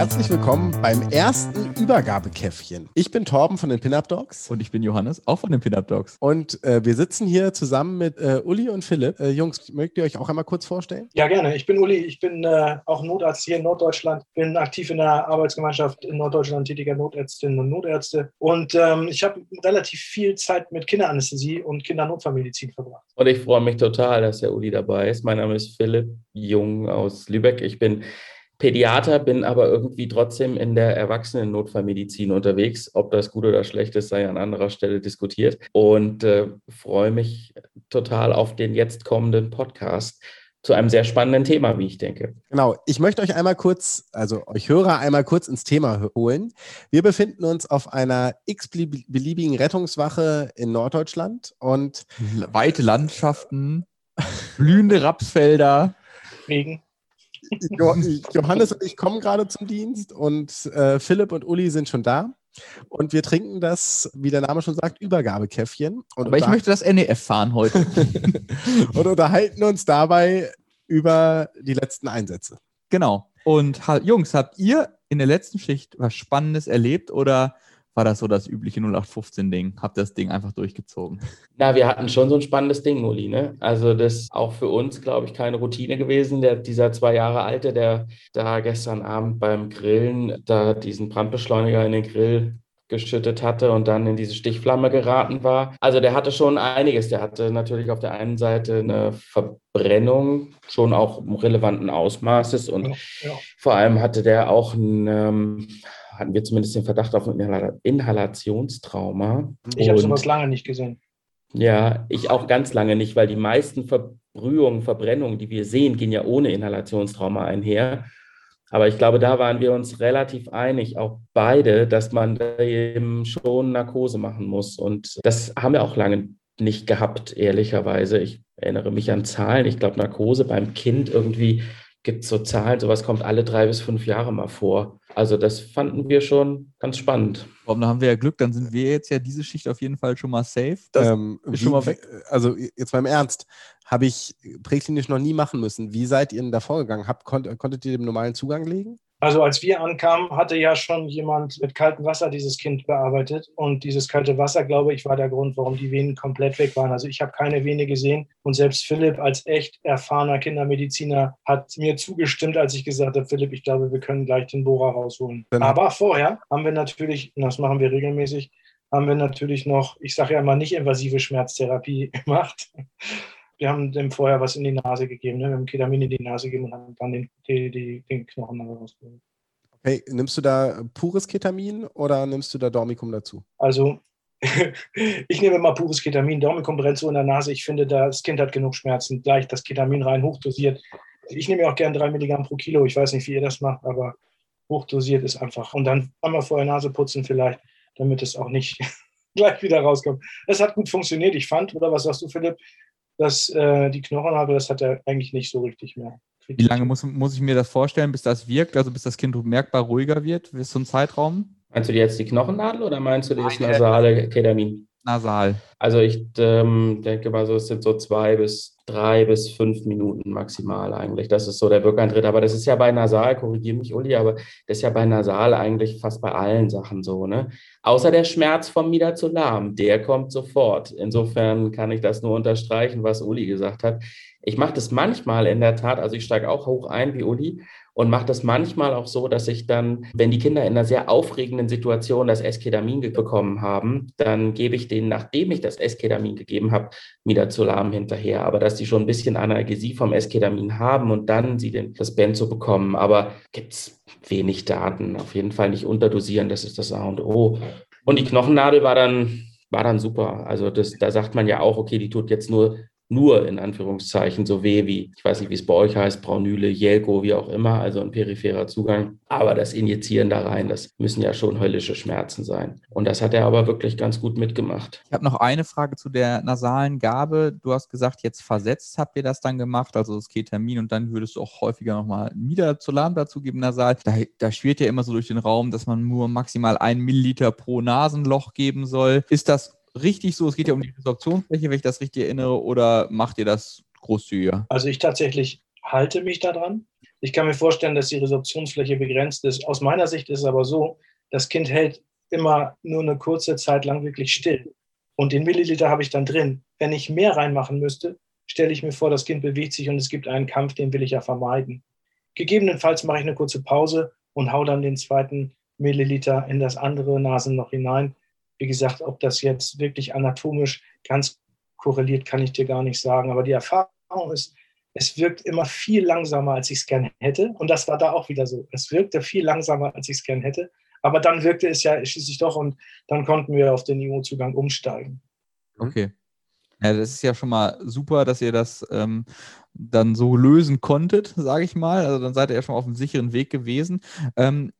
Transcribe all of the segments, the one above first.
Herzlich willkommen beim ersten Übergabekäffchen. Ich bin Torben von den Pinup Dogs. Und ich bin Johannes, auch von den Pinup Dogs. Und äh, wir sitzen hier zusammen mit äh, Uli und Philipp. Äh, Jungs, mögt ihr euch auch einmal kurz vorstellen? Ja, gerne. Ich bin Uli, ich bin äh, auch Notarzt hier in Norddeutschland, bin aktiv in der Arbeitsgemeinschaft in Norddeutschland tätiger Notärztinnen und Notärzte. Und ähm, ich habe relativ viel Zeit mit Kinderanästhesie und Kindernotfallmedizin verbracht. Und ich freue mich total, dass der Uli dabei ist. Mein Name ist Philipp Jung aus Lübeck. Ich bin Pädiater, bin aber irgendwie trotzdem in der Erwachsenen-Notfallmedizin unterwegs. Ob das gut oder schlecht ist, sei an anderer Stelle diskutiert. Und äh, freue mich total auf den jetzt kommenden Podcast zu einem sehr spannenden Thema, wie ich denke. Genau, ich möchte euch einmal kurz, also euch Hörer einmal kurz ins Thema holen. Wir befinden uns auf einer x-beliebigen Rettungswache in Norddeutschland und weite Landschaften, blühende Rapsfelder. Regen. Johannes und ich kommen gerade zum Dienst und äh, Philipp und Uli sind schon da. Und wir trinken das, wie der Name schon sagt, Übergabekäffchen. Aber ich möchte das NEF fahren heute. und unterhalten uns dabei über die letzten Einsätze. Genau. Und Jungs, habt ihr in der letzten Schicht was Spannendes erlebt oder war das so das übliche 0815-Ding? Habt das Ding einfach durchgezogen? Na, wir hatten schon so ein spannendes Ding, Uli. Ne? Also das ist auch für uns, glaube ich, keine Routine gewesen. Der, dieser zwei Jahre alte, der da gestern Abend beim Grillen da diesen Brandbeschleuniger in den Grill geschüttet hatte und dann in diese Stichflamme geraten war. Also der hatte schon einiges. Der hatte natürlich auf der einen Seite eine Verbrennung, schon auch relevanten Ausmaßes und ja, ja. vor allem hatte der auch ein ähm, hatten wir zumindest den Verdacht auf ein Inhalationstrauma. Ich habe sowas lange nicht gesehen. Ja, ich auch ganz lange nicht, weil die meisten Verbrühungen, Verbrennungen, die wir sehen, gehen ja ohne Inhalationstrauma einher. Aber ich glaube, da waren wir uns relativ einig, auch beide, dass man eben schon Narkose machen muss. Und das haben wir auch lange nicht gehabt, ehrlicherweise. Ich erinnere mich an Zahlen. Ich glaube, Narkose beim Kind irgendwie gibt es so Zahlen, sowas kommt alle drei bis fünf Jahre mal vor. Also das fanden wir schon ganz spannend. Warum, da haben wir ja Glück, dann sind wir jetzt ja diese Schicht auf jeden Fall schon mal safe. Das ähm, ist schon mal weg. Also jetzt beim Ernst, habe ich präklinisch noch nie machen müssen. Wie seid ihr denn da vorgegangen? Habt, konnt, konntet ihr dem normalen Zugang legen? Also als wir ankamen, hatte ja schon jemand mit kaltem Wasser dieses Kind bearbeitet. Und dieses kalte Wasser, glaube ich, war der Grund, warum die Venen komplett weg waren. Also ich habe keine Vene gesehen. Und selbst Philipp als echt erfahrener Kindermediziner hat mir zugestimmt, als ich gesagt habe, Philipp, ich glaube, wir können gleich den Bohrer rausholen. Genau. Aber vorher haben wir natürlich, und das machen wir regelmäßig, haben wir natürlich noch, ich sage ja mal, nicht invasive Schmerztherapie gemacht wir haben dem vorher was in die Nase gegeben, ne? wir haben Ketamin in die Nase gegeben und haben dann den, die, die, den Knochen rausgeholt. Okay, nimmst du da pures Ketamin oder nimmst du da Dormicum dazu? Also, ich nehme mal pures Ketamin. Dormicum brennt so in der Nase. Ich finde, das Kind hat genug Schmerzen. Gleich das Ketamin rein, hochdosiert. Ich nehme ja auch gern drei Milligramm pro Kilo. Ich weiß nicht, wie ihr das macht, aber hochdosiert ist einfach. Und dann einmal vorher Nase putzen vielleicht, damit es auch nicht gleich wieder rauskommt. Das hat gut funktioniert, ich fand. Oder was sagst du, Philipp? Dass äh, die Knochenhaare, das hat er eigentlich nicht so richtig mehr. Wie lange muss, muss ich mir das vorstellen, bis das wirkt, also bis das Kind merkbar ruhiger wird? Ist so ein Zeitraum? Meinst du jetzt die Knochennadel oder meinst du das nasale Ketamin? Nasal. Also ich ähm, denke mal so, es sind so zwei bis drei bis fünf Minuten maximal eigentlich. Das ist so der Wirkeintritt. Aber das ist ja bei Nasal, korrigiere mich, Uli, aber das ist ja bei Nasal eigentlich fast bei allen Sachen so, ne? Außer der Schmerz vom Midazolam, der kommt sofort. Insofern kann ich das nur unterstreichen, was Uli gesagt hat. Ich mache das manchmal in der Tat, also ich steige auch hoch ein wie Uli und mache das manchmal auch so, dass ich dann, wenn die Kinder in einer sehr aufregenden Situation das Esketamin bekommen haben, dann gebe ich denen, nachdem ich das Esketamin gegeben habe, Midazolam hinterher. Aber dass die schon ein bisschen Analgesie vom Esketamin haben und dann sie den, das Benzo bekommen. Aber gibt es wenig Daten. Auf jeden Fall nicht unterdosieren, das ist das A und O. Und die Knochennadel war dann war dann super. Also das, da sagt man ja auch, okay, die tut jetzt nur nur in Anführungszeichen so weh wie, ich weiß nicht, wie es bei euch heißt, Braunüle, Jelko, wie auch immer, also ein peripherer Zugang. Aber das Injizieren da rein, das müssen ja schon höllische Schmerzen sein. Und das hat er aber wirklich ganz gut mitgemacht. Ich habe noch eine Frage zu der nasalen Gabe. Du hast gesagt, jetzt versetzt habt ihr das dann gemacht, also das Ketamin, und dann würdest du auch häufiger nochmal Midazolam dazugeben, nasal. Da, da schwirrt ja immer so durch den Raum, dass man nur maximal ein Milliliter pro Nasenloch geben soll. Ist das richtig so? Es geht ja um die Resorptionsfläche, wenn ich das richtig erinnere, oder macht ihr das großzügiger? Also ich tatsächlich halte mich daran. Ich kann mir vorstellen, dass die Resorptionsfläche begrenzt ist. Aus meiner Sicht ist es aber so, das Kind hält immer nur eine kurze Zeit lang wirklich still. Und den Milliliter habe ich dann drin. Wenn ich mehr reinmachen müsste, stelle ich mir vor, das Kind bewegt sich und es gibt einen Kampf, den will ich ja vermeiden. Gegebenenfalls mache ich eine kurze Pause und haue dann den zweiten Milliliter in das andere Nasenloch hinein. Wie gesagt, ob das jetzt wirklich anatomisch ganz korreliert, kann ich dir gar nicht sagen. Aber die Erfahrung ist, es wirkt immer viel langsamer, als ich es gerne hätte. Und das war da auch wieder so. Es wirkte viel langsamer, als ich es gerne hätte. Aber dann wirkte es ja schließlich doch und dann konnten wir auf den IO-Zugang umsteigen. Okay. Ja, das ist ja schon mal super, dass ihr das ähm, dann so lösen konntet, sage ich mal. Also dann seid ihr ja schon auf einem sicheren Weg gewesen. Ähm,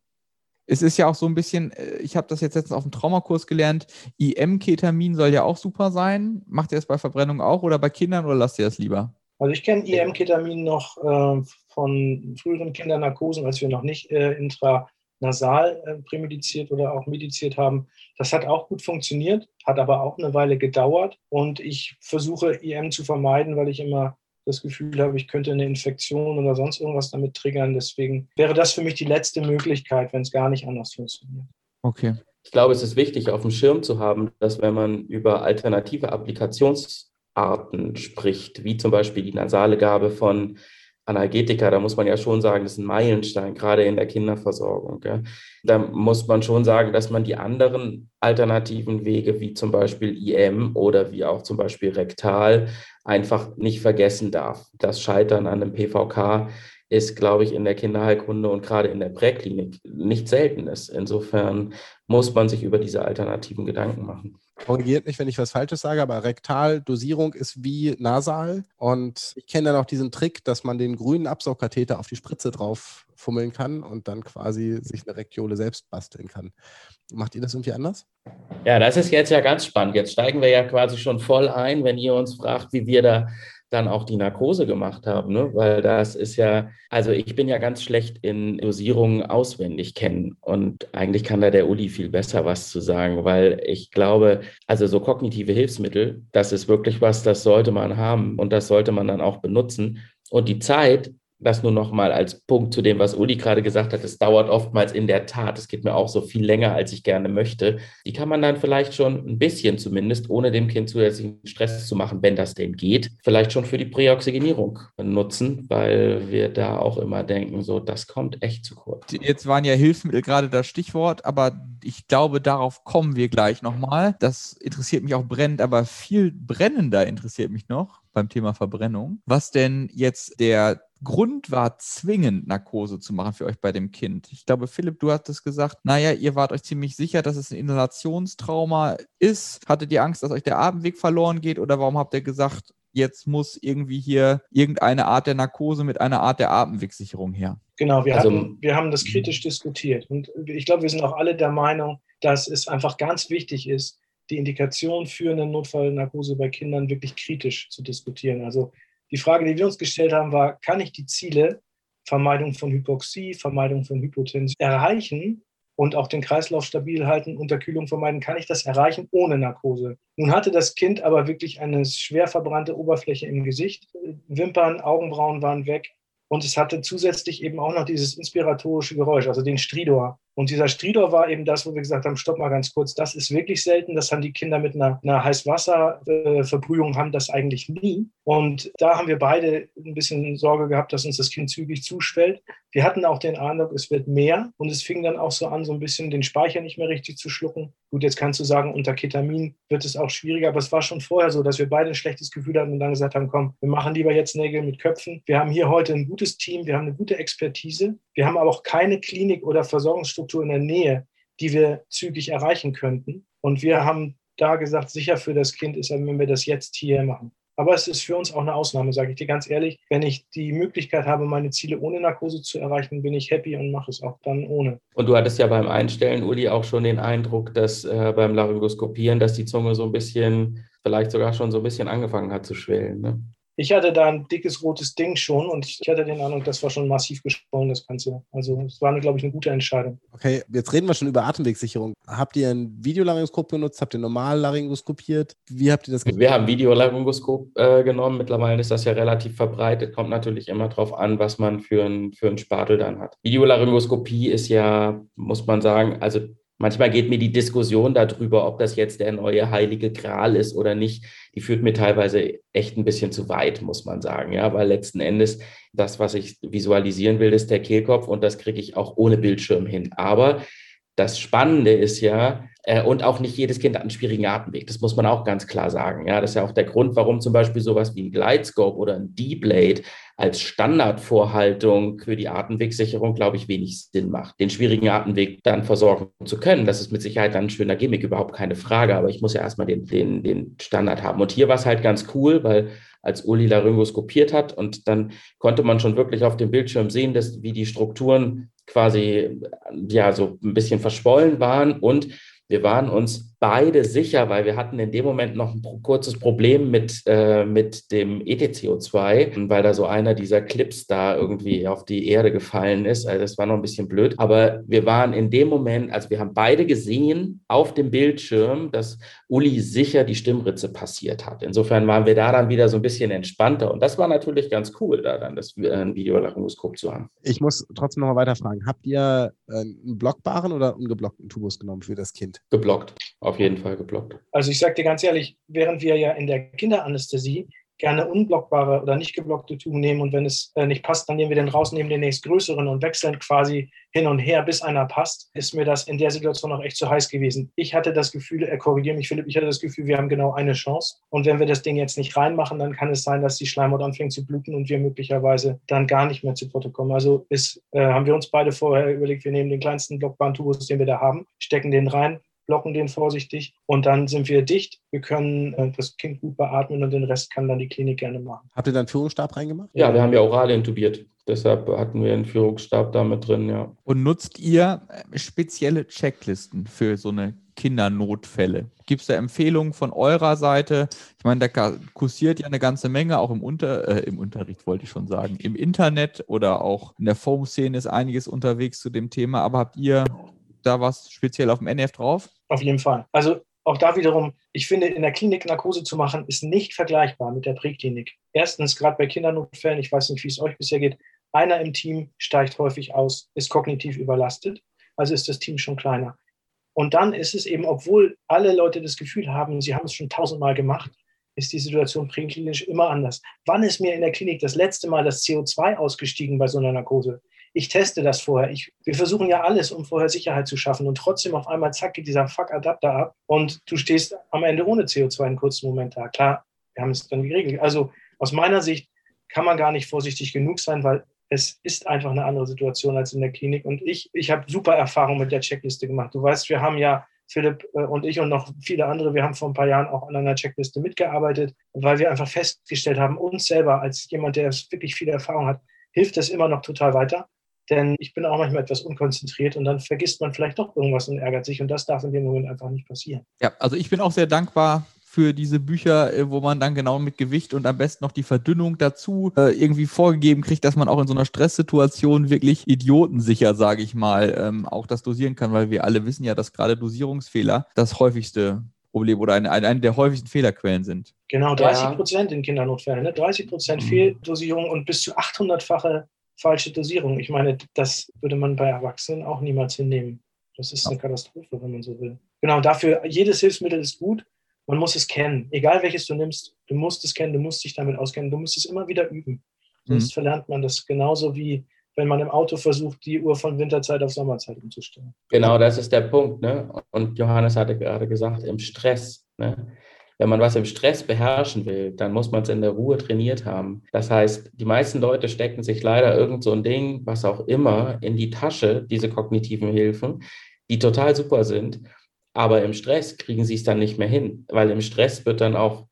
es ist ja auch so ein bisschen, äh, ich habe das jetzt letztens auf dem Traumakurs gelernt, IM-Ketamin soll ja auch super sein. Macht ihr das bei Verbrennung auch oder bei Kindern oder lasst ihr das lieber? Also ich kenne IM-Ketamin noch äh, von früheren Kindernarkosen, als wir noch nicht äh, intranasal äh, prämediziert oder auch mediziert haben. Das hat auch gut funktioniert, hat aber auch eine Weile gedauert und ich versuche IM zu vermeiden, weil ich immer das Gefühl habe, ich könnte eine Infektion oder sonst irgendwas damit triggern. Deswegen wäre das für mich die letzte Möglichkeit, wenn es gar nicht anders funktioniert. Okay. Ich glaube, es ist wichtig, auf dem Schirm zu haben, dass wenn man über alternative Applikationsarten spricht, wie zum Beispiel die nasale Gabe von Analgetika, da muss man ja schon sagen, das ist ein Meilenstein, gerade in der Kinderversorgung. Ja. Da muss man schon sagen, dass man die anderen alternativen Wege, wie zum Beispiel IM oder wie auch zum Beispiel rektal, einfach nicht vergessen darf. Das Scheitern an einem PVK ist, glaube ich, in der Kinderheilkunde und gerade in der Präklinik nicht seltenes. Insofern muss man sich über diese alternativen Gedanken machen. Korrigiert mich, wenn ich was Falsches sage, aber Rektaldosierung ist wie nasal. Und ich kenne dann auch diesen Trick, dass man den grünen Absaugkatheter auf die Spritze drauf fummeln kann und dann quasi sich eine Rektiole selbst basteln kann. Macht ihr das irgendwie anders? Ja, das ist jetzt ja ganz spannend. Jetzt steigen wir ja quasi schon voll ein, wenn ihr uns fragt, wie wir da dann auch die Narkose gemacht haben, ne? weil das ist ja, also ich bin ja ganz schlecht in Dosierungen auswendig kennen und eigentlich kann da der Uli viel besser was zu sagen, weil ich glaube, also so kognitive Hilfsmittel, das ist wirklich was, das sollte man haben und das sollte man dann auch benutzen. Und die Zeit, das nur noch mal als Punkt zu dem, was Uli gerade gesagt hat. Es dauert oftmals in der Tat, es geht mir auch so viel länger, als ich gerne möchte. Die kann man dann vielleicht schon ein bisschen zumindest, ohne dem Kind zusätzlichen Stress zu machen, wenn das denn geht, vielleicht schon für die Präoxygenierung nutzen, weil wir da auch immer denken, so, das kommt echt zu kurz. Jetzt waren ja Hilfsmittel gerade das Stichwort, aber ich glaube, darauf kommen wir gleich nochmal. Das interessiert mich auch brennend, aber viel brennender interessiert mich noch beim Thema Verbrennung. Was denn jetzt der Grund war, zwingend Narkose zu machen für euch bei dem Kind. Ich glaube, Philipp, du hattest gesagt, naja, ihr wart euch ziemlich sicher, dass es ein Inhalationstrauma ist. Hattet ihr Angst, dass euch der Atemweg verloren geht oder warum habt ihr gesagt, jetzt muss irgendwie hier irgendeine Art der Narkose mit einer Art der Atemwegsicherung her? Genau, wir, also, hatten, wir haben das kritisch diskutiert. Und ich glaube, wir sind auch alle der Meinung, dass es einfach ganz wichtig ist, die Indikation für eine Notfallnarkose bei Kindern wirklich kritisch zu diskutieren. Also die Frage, die wir uns gestellt haben, war, kann ich die Ziele Vermeidung von Hypoxie, Vermeidung von Hypotension erreichen und auch den Kreislauf stabil halten, Unterkühlung vermeiden, kann ich das erreichen ohne Narkose. Nun hatte das Kind aber wirklich eine schwer verbrannte Oberfläche im Gesicht. Wimpern, Augenbrauen waren weg und es hatte zusätzlich eben auch noch dieses inspiratorische Geräusch, also den Stridor. Und dieser Stridor war eben das, wo wir gesagt haben, stopp mal ganz kurz, das ist wirklich selten. Das haben die Kinder mit einer, einer Heißwasserverbrühung, haben das eigentlich nie. Und da haben wir beide ein bisschen Sorge gehabt, dass uns das Kind zügig zuschwellt. Wir hatten auch den Eindruck, es wird mehr. Und es fing dann auch so an, so ein bisschen den Speicher nicht mehr richtig zu schlucken. Gut, jetzt kannst du sagen, unter Ketamin wird es auch schwieriger. Aber es war schon vorher so, dass wir beide ein schlechtes Gefühl hatten und dann gesagt haben, komm, wir machen lieber jetzt Nägel mit Köpfen. Wir haben hier heute ein gutes Team, wir haben eine gute Expertise. Wir haben aber auch keine Klinik oder Versorgungsstruktur in der Nähe, die wir zügig erreichen könnten. Und wir haben da gesagt, sicher für das Kind ist, wenn wir das jetzt hier machen. Aber es ist für uns auch eine Ausnahme, sage ich dir ganz ehrlich. Wenn ich die Möglichkeit habe, meine Ziele ohne Narkose zu erreichen, bin ich happy und mache es auch dann ohne. Und du hattest ja beim Einstellen, Uli, auch schon den Eindruck, dass äh, beim Laryngoskopieren, dass die Zunge so ein bisschen, vielleicht sogar schon so ein bisschen angefangen hat zu schwellen. Ne? Ich hatte da ein dickes rotes Ding schon und ich hatte den Eindruck, das war schon massiv geschwollen, das Ganze. Also es war, glaube ich, eine gute Entscheidung. Okay, jetzt reden wir schon über Atemwegssicherung. Habt ihr ein Videolaryngoskop genutzt? Habt ihr normal laryngoskopiert? Wie habt ihr das gemacht? Wir haben Videolaryngoskop äh, genommen. Mittlerweile ist das ja relativ verbreitet. Kommt natürlich immer darauf an, was man für einen für Spatel dann hat. Videolaryngoskopie ist ja, muss man sagen, also Manchmal geht mir die Diskussion darüber, ob das jetzt der neue heilige Gral ist oder nicht, die führt mir teilweise echt ein bisschen zu weit, muss man sagen. Ja, weil letzten Endes das, was ich visualisieren will, ist der Kehlkopf und das kriege ich auch ohne Bildschirm hin. Aber das Spannende ist ja, äh, und auch nicht jedes Kind hat einen schwierigen Atemweg. Das muss man auch ganz klar sagen. Ja, das ist ja auch der Grund, warum zum Beispiel sowas wie ein Glidescope oder ein D-Blade als Standardvorhaltung für die Atemwegsicherung, glaube ich, wenig Sinn macht. Den schwierigen Atemweg dann versorgen zu können, das ist mit Sicherheit dann ein schöner Gimmick, überhaupt keine Frage. Aber ich muss ja erstmal den, den, den Standard haben. Und hier war es halt ganz cool, weil als Uli laryngoskopiert hat und dann konnte man schon wirklich auf dem Bildschirm sehen, dass, wie die Strukturen quasi ja so ein bisschen verschwollen waren und wir waren uns beide sicher, weil wir hatten in dem Moment noch ein kurzes Problem mit, äh, mit dem ETCO2, weil da so einer dieser Clips da irgendwie auf die Erde gefallen ist. Also das war noch ein bisschen blöd. Aber wir waren in dem Moment, also wir haben beide gesehen auf dem Bildschirm, dass Uli sicher die Stimmritze passiert hat. Insofern waren wir da dann wieder so ein bisschen entspannter. Und das war natürlich ganz cool, da dann das äh, ein Videolaryngoskop zu haben. Ich muss trotzdem noch mal weiterfragen. Habt ihr äh, einen blockbaren oder ungeblockten Tubus genommen für das Kind? Geblockt, auf jeden Fall geblockt. Also ich sage dir ganz ehrlich, während wir ja in der Kinderanästhesie gerne unblockbare oder nicht geblockte Tuben nehmen und wenn es äh, nicht passt, dann nehmen wir den raus, nehmen den nächstgrößeren und wechseln quasi hin und her, bis einer passt, ist mir das in der Situation auch echt zu heiß gewesen. Ich hatte das Gefühl, er korrigiert mich, Philipp, ich hatte das Gefühl, wir haben genau eine Chance und wenn wir das Ding jetzt nicht reinmachen, dann kann es sein, dass die Schleimhaut anfängt zu bluten und wir möglicherweise dann gar nicht mehr zu Potte kommen. Also ist, äh, haben wir uns beide vorher überlegt, wir nehmen den kleinsten blockbaren Tubus, den wir da haben, stecken den rein, blocken den vorsichtig und dann sind wir dicht. Wir können äh, das Kind gut beatmen und den Rest kann dann die Klinik gerne machen. Habt ihr dann Führungsstab reingemacht? Ja, wir haben ja oral intubiert. Deshalb hatten wir einen Führungsstab da mit drin, ja. Und nutzt ihr äh, spezielle Checklisten für so eine Kindernotfälle? Gibt es da Empfehlungen von eurer Seite? Ich meine, da kursiert ja eine ganze Menge, auch im, Unter äh, im Unterricht wollte ich schon sagen, im Internet oder auch in der Foam-Szene ist einiges unterwegs zu dem Thema. Aber habt ihr da was speziell auf dem NF drauf? Auf jeden Fall. Also auch da wiederum, ich finde, in der Klinik Narkose zu machen, ist nicht vergleichbar mit der Präklinik. Erstens, gerade bei Kindernotfällen, ich weiß nicht, wie es euch bisher geht, einer im Team steigt häufig aus, ist kognitiv überlastet, also ist das Team schon kleiner. Und dann ist es eben, obwohl alle Leute das Gefühl haben, sie haben es schon tausendmal gemacht, ist die Situation präklinisch immer anders. Wann ist mir in der Klinik das letzte Mal das CO2 ausgestiegen bei so einer Narkose? Ich teste das vorher. Ich, wir versuchen ja alles, um vorher Sicherheit zu schaffen. Und trotzdem auf einmal, zack, geht dieser Fuck-Adapter ab und du stehst am Ende ohne CO2 einen kurzen Moment da. Klar, wir haben es dann geregelt. Also aus meiner Sicht kann man gar nicht vorsichtig genug sein, weil es ist einfach eine andere Situation als in der Klinik. Und ich, ich habe super Erfahrung mit der Checkliste gemacht. Du weißt, wir haben ja Philipp äh, und ich und noch viele andere, wir haben vor ein paar Jahren auch an einer Checkliste mitgearbeitet, weil wir einfach festgestellt haben, uns selber als jemand, der wirklich viel Erfahrung hat, hilft das immer noch total weiter. Denn ich bin auch manchmal etwas unkonzentriert und dann vergisst man vielleicht doch irgendwas und ärgert sich. Und das darf in dem Moment einfach nicht passieren. Ja, also ich bin auch sehr dankbar für diese Bücher, äh, wo man dann genau mit Gewicht und am besten noch die Verdünnung dazu äh, irgendwie vorgegeben kriegt, dass man auch in so einer Stresssituation wirklich idiotensicher, sage ich mal, ähm, auch das dosieren kann, weil wir alle wissen ja, dass gerade Dosierungsfehler das häufigste Problem oder eine, eine der häufigsten Fehlerquellen sind. Genau, 30 Prozent ja. in Kindernotfällen, ne? 30 Prozent mhm. Fehldosierung und bis zu 800-fache falsche Dosierung. Ich meine, das würde man bei Erwachsenen auch niemals hinnehmen. Das ist eine Katastrophe, wenn man so will. Genau, dafür, jedes Hilfsmittel ist gut. Man muss es kennen. Egal welches du nimmst, du musst es kennen, du musst dich damit auskennen, du musst es immer wieder üben. Sonst mhm. verlernt man das genauso wie wenn man im Auto versucht, die Uhr von Winterzeit auf Sommerzeit umzustellen. Genau, das ist der Punkt. Ne? Und Johannes hatte gerade gesagt, im Stress. Ne? Wenn man was im Stress beherrschen will, dann muss man es in der Ruhe trainiert haben. Das heißt, die meisten Leute stecken sich leider irgend so ein Ding, was auch immer, in die Tasche, diese kognitiven Hilfen, die total super sind. Aber im Stress kriegen sie es dann nicht mehr hin, weil im Stress wird dann auch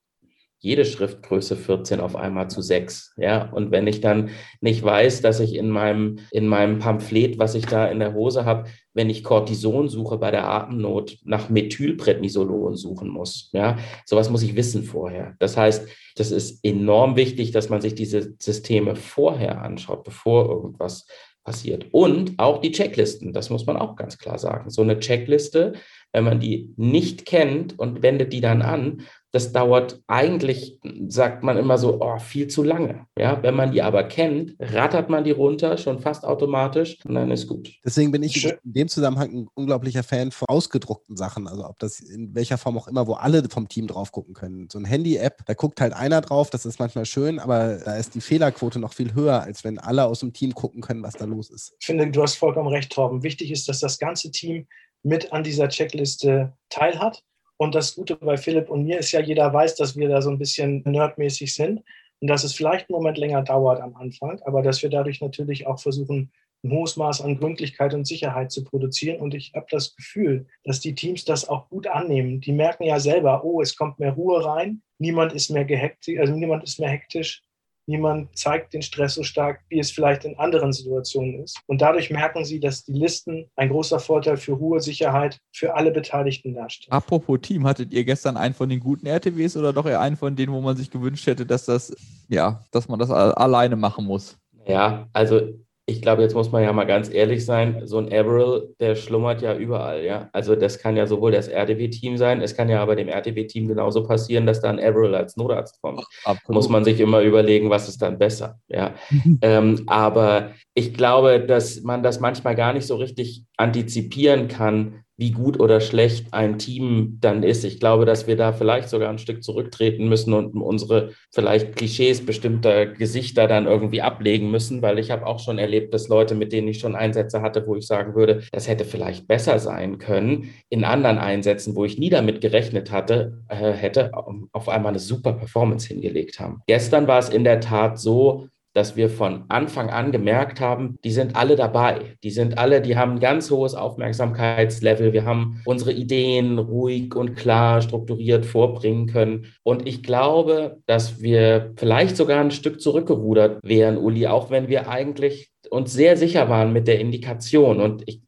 jede Schriftgröße 14 auf einmal zu 6. Ja, und wenn ich dann nicht weiß, dass ich in meinem, in meinem Pamphlet, was ich da in der Hose habe, wenn ich Cortison suche bei der Atemnot, nach Methylprednisolon suchen muss. Ja, sowas muss ich wissen vorher. Das heißt, das ist enorm wichtig, dass man sich diese Systeme vorher anschaut, bevor irgendwas passiert. Und auch die Checklisten, das muss man auch ganz klar sagen. So eine Checkliste, wenn man die nicht kennt und wendet die dann an, das dauert eigentlich, sagt man immer so, oh, viel zu lange. Ja, wenn man die aber kennt, rattert man die runter schon fast automatisch und dann ist gut. Deswegen bin ich in dem Zusammenhang ein unglaublicher Fan von ausgedruckten Sachen. Also ob das in welcher Form auch immer, wo alle vom Team drauf gucken können. So ein Handy-App, da guckt halt einer drauf, das ist manchmal schön, aber da ist die Fehlerquote noch viel höher, als wenn alle aus dem Team gucken können, was da los ist. Ich finde, du hast vollkommen recht, Torben. Wichtig ist, dass das ganze Team mit an dieser Checkliste teilhat. Und das Gute bei Philipp und mir ist ja, jeder weiß, dass wir da so ein bisschen nerdmäßig sind und dass es vielleicht einen Moment länger dauert am Anfang, aber dass wir dadurch natürlich auch versuchen, ein hohes Maß an Gründlichkeit und Sicherheit zu produzieren. Und ich habe das Gefühl, dass die Teams das auch gut annehmen. Die merken ja selber, oh, es kommt mehr Ruhe rein, niemand ist mehr gehektisch, also niemand ist mehr hektisch, niemand zeigt den Stress so stark, wie es vielleicht in anderen Situationen ist. Und dadurch merken sie, dass die Listen ein großer Vorteil für Ruhe, Sicherheit für alle Beteiligten darstellen. Apropos Team, hattet ihr gestern einen von den guten RTWs oder doch eher einen von denen, wo man sich gewünscht hätte, dass das, ja, dass man das alleine machen muss? Ja, also ich glaube, jetzt muss man ja mal ganz ehrlich sein, so ein Averill, der schlummert ja überall, ja. Also das kann ja sowohl das RTW-Team sein, es kann ja aber dem RTW-Team genauso passieren, dass da ein Averill als Notarzt kommt. Absolut. Muss man sich immer überlegen, was ist dann besser, ja. ähm, aber ich glaube, dass man das manchmal gar nicht so richtig antizipieren kann, wie gut oder schlecht ein Team dann ist. Ich glaube, dass wir da vielleicht sogar ein Stück zurücktreten müssen und unsere vielleicht Klischees bestimmter Gesichter dann irgendwie ablegen müssen, weil ich habe auch schon erlebt, dass Leute, mit denen ich schon Einsätze hatte, wo ich sagen würde, das hätte vielleicht besser sein können, in anderen Einsätzen, wo ich nie damit gerechnet hatte, äh, hätte auf einmal eine super Performance hingelegt haben. Gestern war es in der Tat so, dass wir von Anfang an gemerkt haben, die sind alle dabei. Die sind alle, die haben ein ganz hohes Aufmerksamkeitslevel. Wir haben unsere Ideen ruhig und klar strukturiert vorbringen können. Und ich glaube, dass wir vielleicht sogar ein Stück zurückgerudert wären, Uli, auch wenn wir eigentlich uns sehr sicher waren mit der Indikation. Und ich,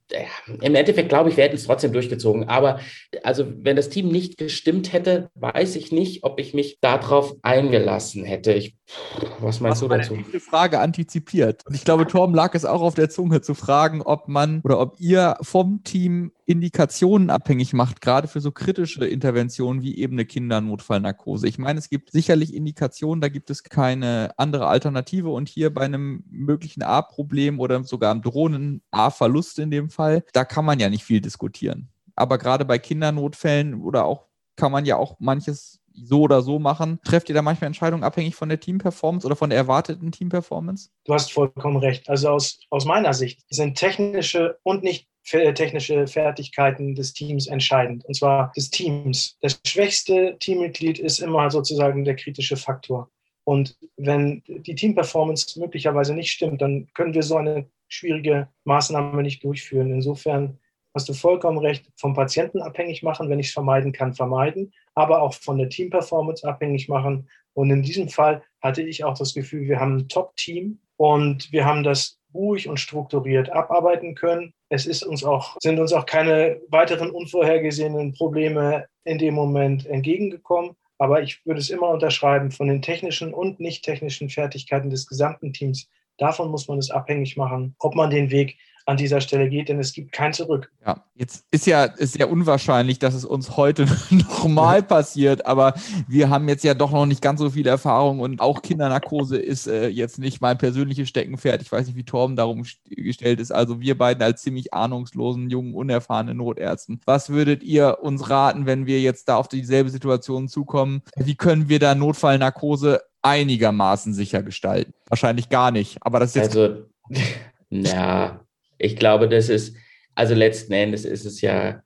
im Endeffekt glaube ich, wir hätten es trotzdem durchgezogen. Aber also, wenn das Team nicht gestimmt hätte, weiß ich nicht, ob ich mich darauf eingelassen hätte. Ich, was meinst Was du dazu? Ich Frage antizipiert. Und ich glaube, Torben lag es auch auf der Zunge zu fragen, ob man oder ob ihr vom Team Indikationen abhängig macht, gerade für so kritische Interventionen wie eben eine Kindernotfallnarkose. Ich meine, es gibt sicherlich Indikationen, da gibt es keine andere Alternative und hier bei einem möglichen A-Problem oder sogar einem drohenden A-Verlust in dem Fall, da kann man ja nicht viel diskutieren. Aber gerade bei Kindernotfällen oder auch kann man ja auch manches so oder so machen. Trefft ihr da manchmal Entscheidungen abhängig von der Teamperformance oder von der erwarteten Teamperformance? Du hast vollkommen recht. Also aus, aus meiner Sicht sind technische und nicht technische Fertigkeiten des Teams entscheidend, und zwar des Teams. Das schwächste Teammitglied ist immer sozusagen der kritische Faktor. Und wenn die Teamperformance möglicherweise nicht stimmt, dann können wir so eine schwierige Maßnahme nicht durchführen. Insofern hast du vollkommen recht, vom Patienten abhängig machen, wenn ich es vermeiden kann, vermeiden, aber auch von der Teamperformance abhängig machen. Und in diesem Fall hatte ich auch das Gefühl, wir haben ein Top-Team und wir haben das ruhig und strukturiert abarbeiten können. Es ist uns auch, sind uns auch keine weiteren unvorhergesehenen Probleme in dem Moment entgegengekommen. Aber ich würde es immer unterschreiben, von den technischen und nicht technischen Fertigkeiten des gesamten Teams. Davon muss man es abhängig machen, ob man den Weg an dieser Stelle geht, denn es gibt kein Zurück. Ja, jetzt ist ja ist sehr unwahrscheinlich, dass es uns heute nochmal passiert, aber wir haben jetzt ja doch noch nicht ganz so viel Erfahrung und auch Kindernarkose ist äh, jetzt nicht mein persönliches Steckenpferd. Ich weiß nicht, wie Torben darum gestellt ist. Also wir beiden als ziemlich ahnungslosen, jungen, unerfahrenen Notärzten. Was würdet ihr uns raten, wenn wir jetzt da auf dieselbe Situation zukommen? Wie können wir da Notfallnarkose einigermaßen sicher gestalten? Wahrscheinlich gar nicht, aber das ist jetzt... Also, ja, ich glaube, das ist, also letzten Endes ist es ja,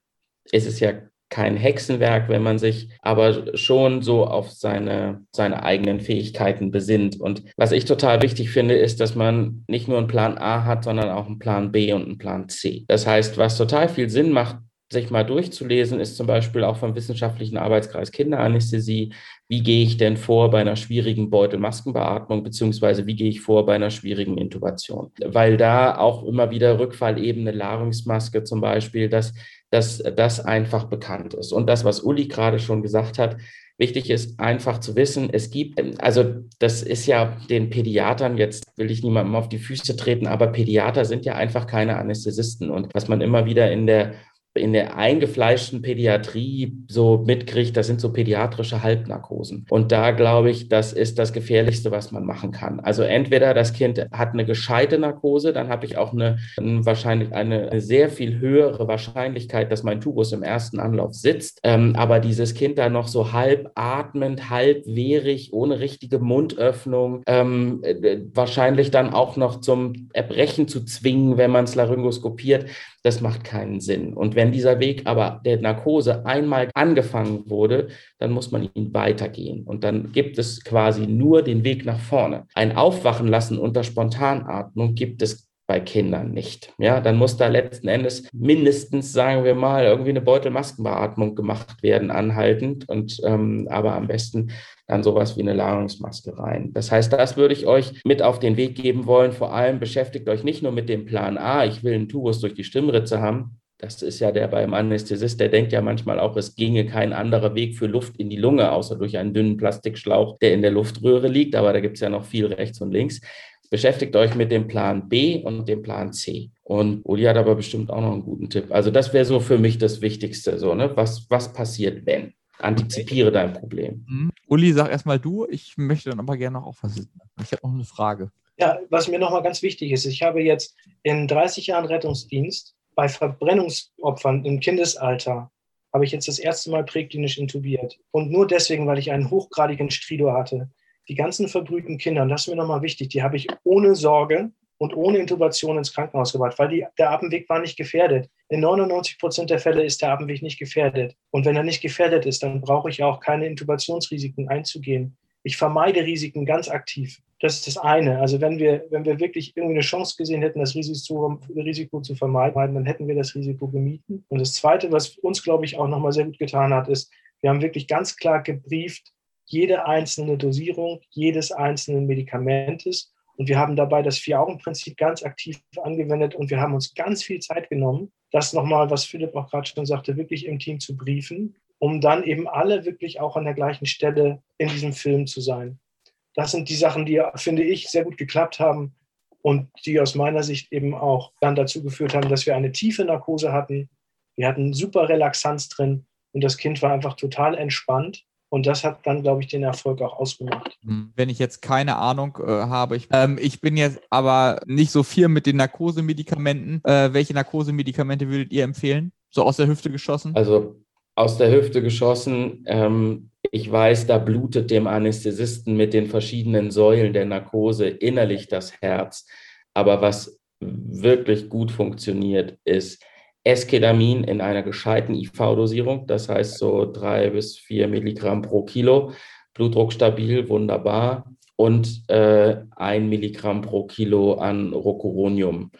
ist es ja kein Hexenwerk, wenn man sich aber schon so auf seine, seine eigenen Fähigkeiten besinnt. Und was ich total wichtig finde, ist, dass man nicht nur einen Plan A hat, sondern auch einen Plan B und einen Plan C. Das heißt, was total viel Sinn macht, sich mal durchzulesen, ist zum Beispiel auch vom Wissenschaftlichen Arbeitskreis Kinderanästhesie, wie gehe ich denn vor bei einer schwierigen Beutelmaskenbeatmung, beziehungsweise wie gehe ich vor bei einer schwierigen Intubation. Weil da auch immer wieder Rückfallebene, Larynxmaske zum Beispiel, dass, dass das einfach bekannt ist. Und das, was Uli gerade schon gesagt hat, Wichtig ist einfach zu wissen, es gibt, also das ist ja den Pädiatern, jetzt will ich niemandem auf die Füße treten, aber Pädiater sind ja einfach keine Anästhesisten. Und was man immer wieder in der in der eingefleischten Pädiatrie so mitkriegt, das sind so pädiatrische Halbnarkosen. Und da glaube ich, das ist das Gefährlichste, was man machen kann. Also entweder das Kind hat eine gescheite Narkose, dann habe ich auch eine, wahrscheinlich eine, sehr viel höhere Wahrscheinlichkeit, dass mein Tubus im ersten Anlauf sitzt. Ähm, aber dieses Kind da noch so halb atmend, halb wehrig, ohne richtige Mundöffnung, ähm, äh, wahrscheinlich dann auch noch zum Erbrechen zu zwingen, wenn man es laryngoskopiert, das macht keinen Sinn. Und wenn dieser Weg aber der Narkose einmal angefangen wurde, dann muss man ihn weitergehen. Und dann gibt es quasi nur den Weg nach vorne. Ein Aufwachen lassen unter Spontanatmung gibt es bei Kindern nicht. Ja, dann muss da letzten Endes mindestens, sagen wir mal, irgendwie eine Beutelmaskenbeatmung gemacht werden, anhaltend und ähm, aber am besten dann sowas wie eine Larynxmaske rein. Das heißt, das würde ich euch mit auf den Weg geben wollen. Vor allem beschäftigt euch nicht nur mit dem Plan A, ich will einen Tubus durch die Stimmritze haben, das ist ja der beim Anästhesist, der denkt ja manchmal auch, es ginge kein anderer Weg für Luft in die Lunge, außer durch einen dünnen Plastikschlauch, der in der Luftröhre liegt. Aber da gibt es ja noch viel rechts und links. Beschäftigt euch mit dem Plan B und dem Plan C. Und Uli hat aber bestimmt auch noch einen guten Tipp. Also das wäre so für mich das Wichtigste. So, ne? was, was passiert, wenn? Antizipiere dein Problem. Mhm. Uli, sag erstmal du. Ich möchte dann aber gerne noch auch was. Ich habe noch eine Frage. Ja, was mir nochmal ganz wichtig ist, ich habe jetzt in 30 Jahren Rettungsdienst bei Verbrennungsopfern im Kindesalter habe ich jetzt das erste Mal präklinisch intubiert. Und nur deswegen, weil ich einen hochgradigen Stridor hatte. Die ganzen verbrühten Kinder, und das ist mir nochmal wichtig, die habe ich ohne Sorge und ohne Intubation ins Krankenhaus gebracht, weil die, der Atemweg war nicht gefährdet. In 99 Prozent der Fälle ist der Atemweg nicht gefährdet. Und wenn er nicht gefährdet ist, dann brauche ich auch keine Intubationsrisiken einzugehen. Ich vermeide Risiken ganz aktiv. Das ist das eine. Also wenn wir, wenn wir wirklich irgendwie eine Chance gesehen hätten, das Risiko, Risiko zu vermeiden, dann hätten wir das Risiko gemieden. Und das zweite, was uns, glaube ich, auch nochmal sehr gut getan hat, ist, wir haben wirklich ganz klar gebrieft, jede einzelne Dosierung jedes einzelnen Medikamentes. Und wir haben dabei das Vier-Augen-Prinzip ganz aktiv angewendet und wir haben uns ganz viel Zeit genommen, das nochmal, was Philipp auch gerade schon sagte, wirklich im Team zu briefen um dann eben alle wirklich auch an der gleichen Stelle in diesem Film zu sein. Das sind die Sachen, die, finde ich, sehr gut geklappt haben und die aus meiner Sicht eben auch dann dazu geführt haben, dass wir eine tiefe Narkose hatten. Wir hatten super Relaxanz drin und das Kind war einfach total entspannt. Und das hat dann, glaube ich, den Erfolg auch ausgemacht. Hm. Wenn ich jetzt keine Ahnung äh, habe, ich, ähm, ich, bin jetzt aber nicht so viel mit den Narkosemedikamenten. Äh, welche Narkosemedikamente würdet ihr empfehlen? So aus der Hüfte geschossen? Also aus der Hüfte geschossen. Ähm, ich weiß, da blutet dem Anästhesisten mit den verschiedenen Säulen der Narkose innerlich das Herz. Aber was wirklich gut funktioniert, ist Eskedamin in einer gescheiten IV-Dosierung, das heißt so drei bis vier Milligramm pro Kilo, Blutdruck stabil, wunderbar, und äh, ein Milligramm pro Kilo an Rocuronium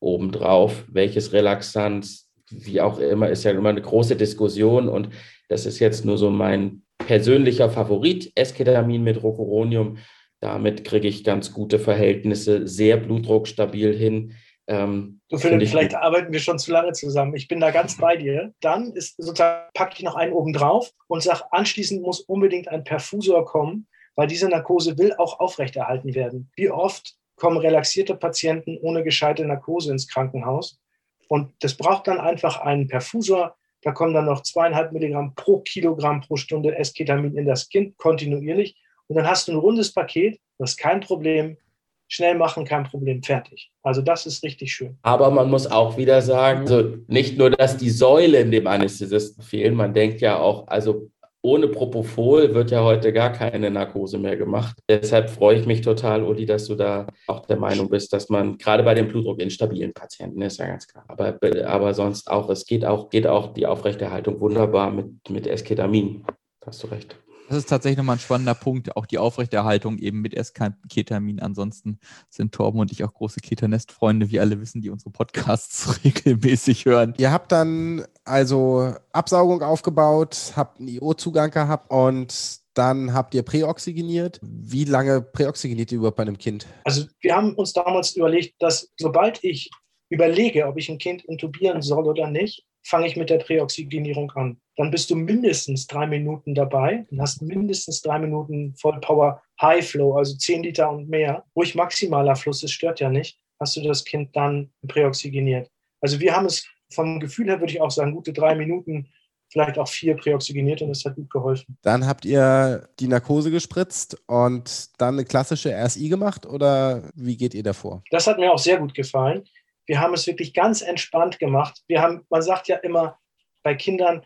obendrauf, welches Relaxanz wie auch immer, ist ja immer eine große Diskussion. Und das ist jetzt nur so mein persönlicher Favorit, Esketamin mit Rocuronium. Damit kriege ich ganz gute Verhältnisse, sehr blutdruckstabil hin. Ähm, du Philipp, vielleicht gut. arbeiten wir schon zu lange zusammen. Ich bin da ganz bei dir. Dann ist sozusagen, packe ich noch einen oben drauf und sage, anschließend muss unbedingt ein Perfusor kommen, weil diese Narkose will auch aufrechterhalten werden. Wie oft kommen relaxierte Patienten ohne gescheite Narkose ins Krankenhaus? Und das braucht dann einfach einen Perfusor. Da kommen dann noch zweieinhalb Milligramm pro Kilogramm pro Stunde Esketamin in das Kind kontinuierlich. Und dann hast du ein rundes Paket, das ist kein Problem. Schnell machen, kein Problem, fertig. Also das ist richtig schön. Aber man muss auch wieder sagen, also nicht nur, dass die Säulen dem Anästhesisten fehlen, man denkt ja auch, also ohne Propofol wird ja heute gar keine Narkose mehr gemacht. Deshalb freue ich mich total, Uli, dass du da auch der Meinung bist, dass man gerade bei den blutdruckinstabilen Patienten, ist ja ganz klar, aber, aber sonst auch, es geht auch, geht auch die Aufrechterhaltung wunderbar mit, mit Esketamin. Hast du recht. Das ist tatsächlich nochmal ein spannender Punkt, auch die Aufrechterhaltung eben mit Esketamin. Ansonsten sind Torben und ich auch große Ketanest-Freunde, wie alle wissen, die unsere Podcasts regelmäßig hören. Ihr habt dann also Absaugung aufgebaut, habt einen IO-Zugang gehabt und dann habt ihr präoxygeniert. Wie lange präoxygeniert ihr überhaupt bei einem Kind? Also wir haben uns damals überlegt, dass sobald ich überlege, ob ich ein Kind intubieren soll oder nicht, fange ich mit der Präoxygenierung an. Dann bist du mindestens drei Minuten dabei und hast mindestens drei Minuten Vollpower High Flow, also 10 Liter und mehr. Ruhig maximaler Fluss, das stört ja nicht, hast du das Kind dann präoxygeniert. Also wir haben es vom Gefühl her, würde ich auch sagen, gute drei Minuten, vielleicht auch vier präoxygeniert und das hat gut geholfen. Dann habt ihr die Narkose gespritzt und dann eine klassische RSI gemacht oder wie geht ihr davor? Das hat mir auch sehr gut gefallen. Wir haben es wirklich ganz entspannt gemacht. Wir haben, man sagt ja immer bei Kindern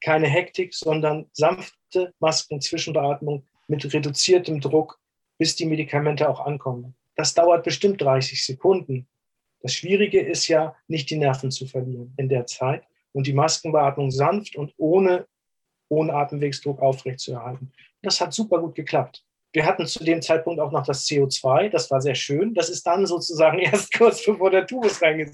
keine Hektik, sondern sanfte Masken, Zwischenbeatmung mit reduziertem Druck, bis die Medikamente auch ankommen. Das dauert bestimmt 30 Sekunden. Das Schwierige ist ja, nicht die Nerven zu verlieren in der Zeit und die Maskenbeatmung sanft und ohne, ohne Atemwegsdruck aufrechtzuerhalten. Das hat super gut geklappt. Wir hatten zu dem Zeitpunkt auch noch das CO2, das war sehr schön. Das ist dann sozusagen erst kurz bevor der Tubus reingeht.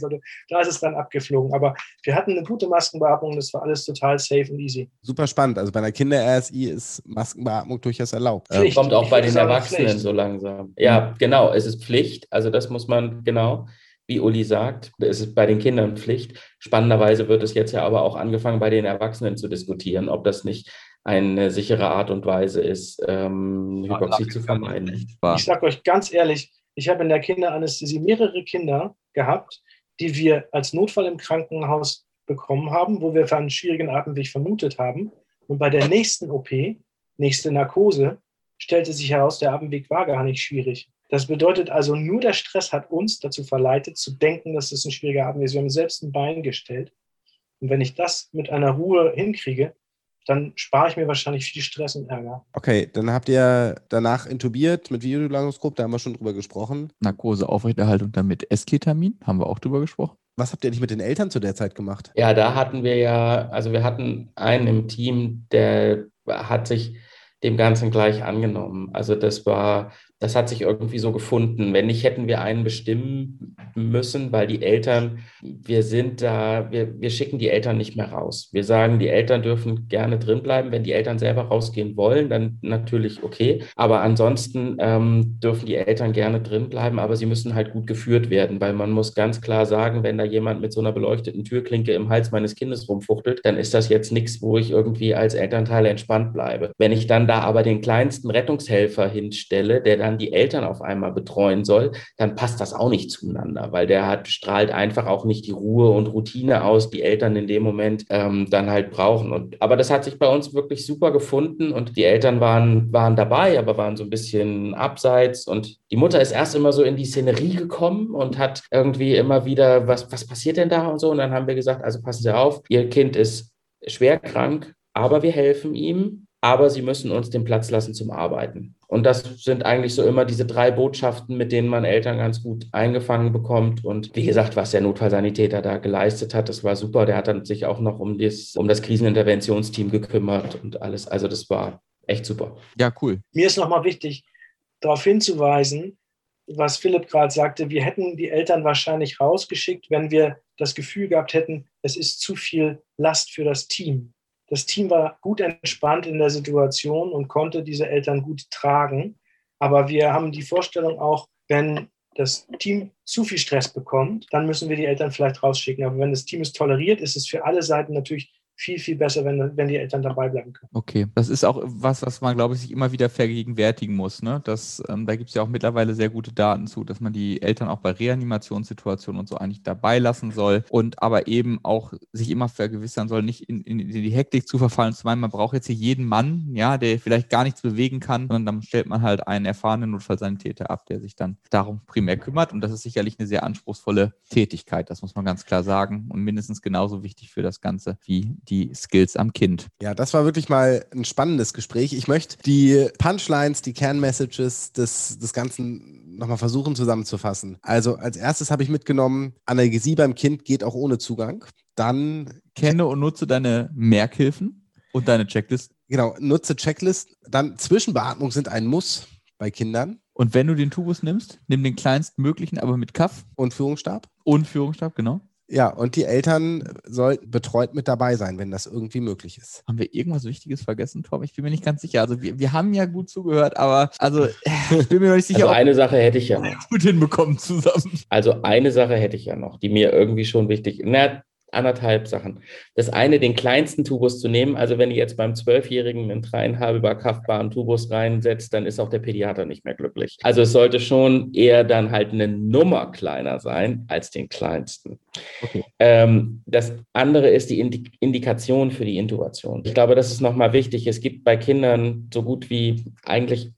Da ist es dann abgeflogen. Aber wir hatten eine gute Maskenbeatmung, das war alles total safe und easy. Super spannend. Also bei einer Kinder-RSI ist Maskenbeatmung durchaus erlaubt. Pflicht. Kommt auch bei den Erwachsenen Pflicht. so langsam. Ja, genau, es ist Pflicht. Also das muss man, genau wie Uli sagt, es ist bei den Kindern Pflicht. Spannenderweise wird es jetzt ja aber auch angefangen, bei den Erwachsenen zu diskutieren, ob das nicht eine sichere Art und Weise ist, ähm, Hypoxie zu vermeiden. Ich sage euch ganz ehrlich, ich habe in der Kinderanästhesie mehrere Kinder gehabt, die wir als Notfall im Krankenhaus bekommen haben, wo wir für einen schwierigen Atemweg vermutet haben. Und bei der nächsten OP, nächste Narkose, stellte sich heraus, der Atemweg war gar nicht schwierig. Das bedeutet also, nur der Stress hat uns dazu verleitet, zu denken, dass das ein schwieriger Atemweg ist. Wir haben selbst ein Bein gestellt. Und wenn ich das mit einer Ruhe hinkriege, dann spare ich mir wahrscheinlich viel Stress und Ärger. Okay, dann habt ihr danach intubiert mit Videolaryngskop, da haben wir schon drüber gesprochen. Narkose Aufrechterhaltung dann mit Esketamin, haben wir auch drüber gesprochen. Was habt ihr nicht mit den Eltern zu der Zeit gemacht? Ja, da hatten wir ja, also wir hatten einen im Team, der hat sich dem Ganzen gleich angenommen. Also das war das hat sich irgendwie so gefunden. Wenn nicht, hätten wir einen bestimmen müssen, weil die Eltern, wir sind da, wir, wir schicken die Eltern nicht mehr raus. Wir sagen, die Eltern dürfen gerne drin bleiben. Wenn die Eltern selber rausgehen wollen, dann natürlich okay. Aber ansonsten ähm, dürfen die Eltern gerne drin bleiben, aber sie müssen halt gut geführt werden, weil man muss ganz klar sagen, wenn da jemand mit so einer beleuchteten Türklinke im Hals meines Kindes rumfuchtelt, dann ist das jetzt nichts, wo ich irgendwie als Elternteil entspannt bleibe. Wenn ich dann da aber den kleinsten Rettungshelfer hinstelle, der dann die Eltern auf einmal betreuen soll, dann passt das auch nicht zueinander, weil der hat, strahlt einfach auch nicht die Ruhe und Routine aus, die Eltern in dem Moment ähm, dann halt brauchen. Und, aber das hat sich bei uns wirklich super gefunden und die Eltern waren, waren dabei, aber waren so ein bisschen abseits und die Mutter ist erst immer so in die Szenerie gekommen und hat irgendwie immer wieder, was, was passiert denn da und so. Und dann haben wir gesagt, also passen Sie auf, Ihr Kind ist schwer krank, aber wir helfen ihm aber sie müssen uns den Platz lassen zum Arbeiten. Und das sind eigentlich so immer diese drei Botschaften, mit denen man Eltern ganz gut eingefangen bekommt. Und wie gesagt, was der Notfallsanitäter da geleistet hat, das war super. Der hat dann sich auch noch um das, um das Kriseninterventionsteam gekümmert und alles. Also das war echt super. Ja, cool. Mir ist nochmal wichtig, darauf hinzuweisen, was Philipp gerade sagte, wir hätten die Eltern wahrscheinlich rausgeschickt, wenn wir das Gefühl gehabt hätten, es ist zu viel Last für das Team. Das Team war gut entspannt in der Situation und konnte diese Eltern gut tragen. Aber wir haben die Vorstellung auch, wenn das Team zu viel Stress bekommt, dann müssen wir die Eltern vielleicht rausschicken. Aber wenn das Team es toleriert, ist es für alle Seiten natürlich viel, viel besser, wenn, wenn die Eltern dabei bleiben können. Okay, das ist auch was, was man, glaube ich, sich immer wieder vergegenwärtigen muss. Ne? Das, ähm, da gibt es ja auch mittlerweile sehr gute Daten zu, dass man die Eltern auch bei Reanimationssituationen und so eigentlich dabei lassen soll und aber eben auch sich immer vergewissern soll, nicht in, in, in die Hektik zu verfallen. Zum einen, man braucht jetzt hier jeden Mann, ja, der vielleicht gar nichts bewegen kann, sondern dann stellt man halt einen erfahrenen Notfallsanitäter ab, der sich dann darum primär kümmert. Und das ist sicherlich eine sehr anspruchsvolle Tätigkeit, das muss man ganz klar sagen. Und mindestens genauso wichtig für das Ganze wie die Skills am Kind. Ja, das war wirklich mal ein spannendes Gespräch. Ich möchte die Punchlines, die Kernmessages des, des Ganzen nochmal versuchen zusammenzufassen. Also als erstes habe ich mitgenommen, Analgesie beim Kind geht auch ohne Zugang. Dann kenne und nutze deine Merkhilfen und deine Checklisten. Genau, nutze Checklist. Dann Zwischenbeatmung sind ein Muss bei Kindern. Und wenn du den Tubus nimmst, nimm den kleinstmöglichen, aber mit Kaff und Führungsstab. Und Führungsstab, genau. Ja, und die Eltern sollten betreut mit dabei sein, wenn das irgendwie möglich ist. Haben wir irgendwas Wichtiges vergessen, Tom? Ich bin mir nicht ganz sicher. Also wir, wir haben ja gut zugehört, aber also ich bin mir noch nicht sicher, also eine Sache hätte ich ja noch. gut hinbekommen zusammen. Also eine Sache hätte ich ja noch, die mir irgendwie schon wichtig ist. Anderthalb Sachen. Das eine, den kleinsten Tubus zu nehmen. Also wenn ihr jetzt beim Zwölfjährigen einen dreieinhalber kaffbaren Tubus reinsetzt, dann ist auch der Pädiater nicht mehr glücklich. Also es sollte schon eher dann halt eine Nummer kleiner sein als den kleinsten. Okay. Ähm, das andere ist die Indikation für die Intubation. Ich glaube, das ist nochmal wichtig. Es gibt bei Kindern so gut wie eigentlich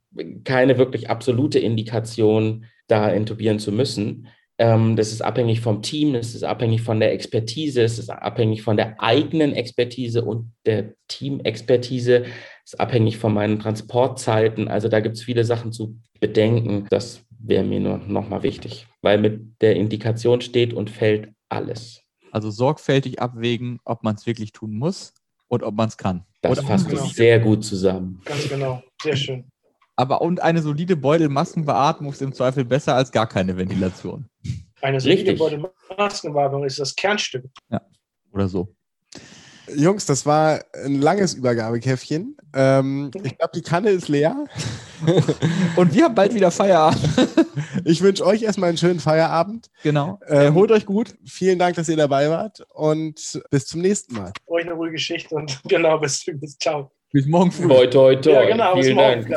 keine wirklich absolute Indikation, da intubieren zu müssen. Ähm, das ist abhängig vom Team, es ist abhängig von der Expertise, es ist abhängig von der eigenen Expertise und der Teamexpertise, es ist abhängig von meinen Transportzeiten. Also da gibt es viele Sachen zu bedenken. Das wäre mir nur nochmal wichtig, weil mit der Indikation steht und fällt alles. Also sorgfältig abwägen, ob man es wirklich tun muss und ob man es kann. Das fasst genau. sehr gut zusammen. Ganz genau, sehr schön. Aber und eine solide Beutelmaskenbeatmung ist im Zweifel besser als gar keine Ventilation. Eine solide Beutelmaskenbeatmung ist das Kernstück. Ja, oder so. Jungs, das war ein langes Übergabekäffchen. Ähm, ich glaube, die Kanne ist leer. Und wir haben bald wieder Feierabend. ich wünsche euch erstmal einen schönen Feierabend. Genau. Ähm, Holt euch gut. Vielen Dank, dass ihr dabei wart und bis zum nächsten Mal. Euch eine ruhige Geschichte und genau, bis, bis ciao. Bis morgen früh. Toi, toi, toi. Ja, genau, Vielen Dank.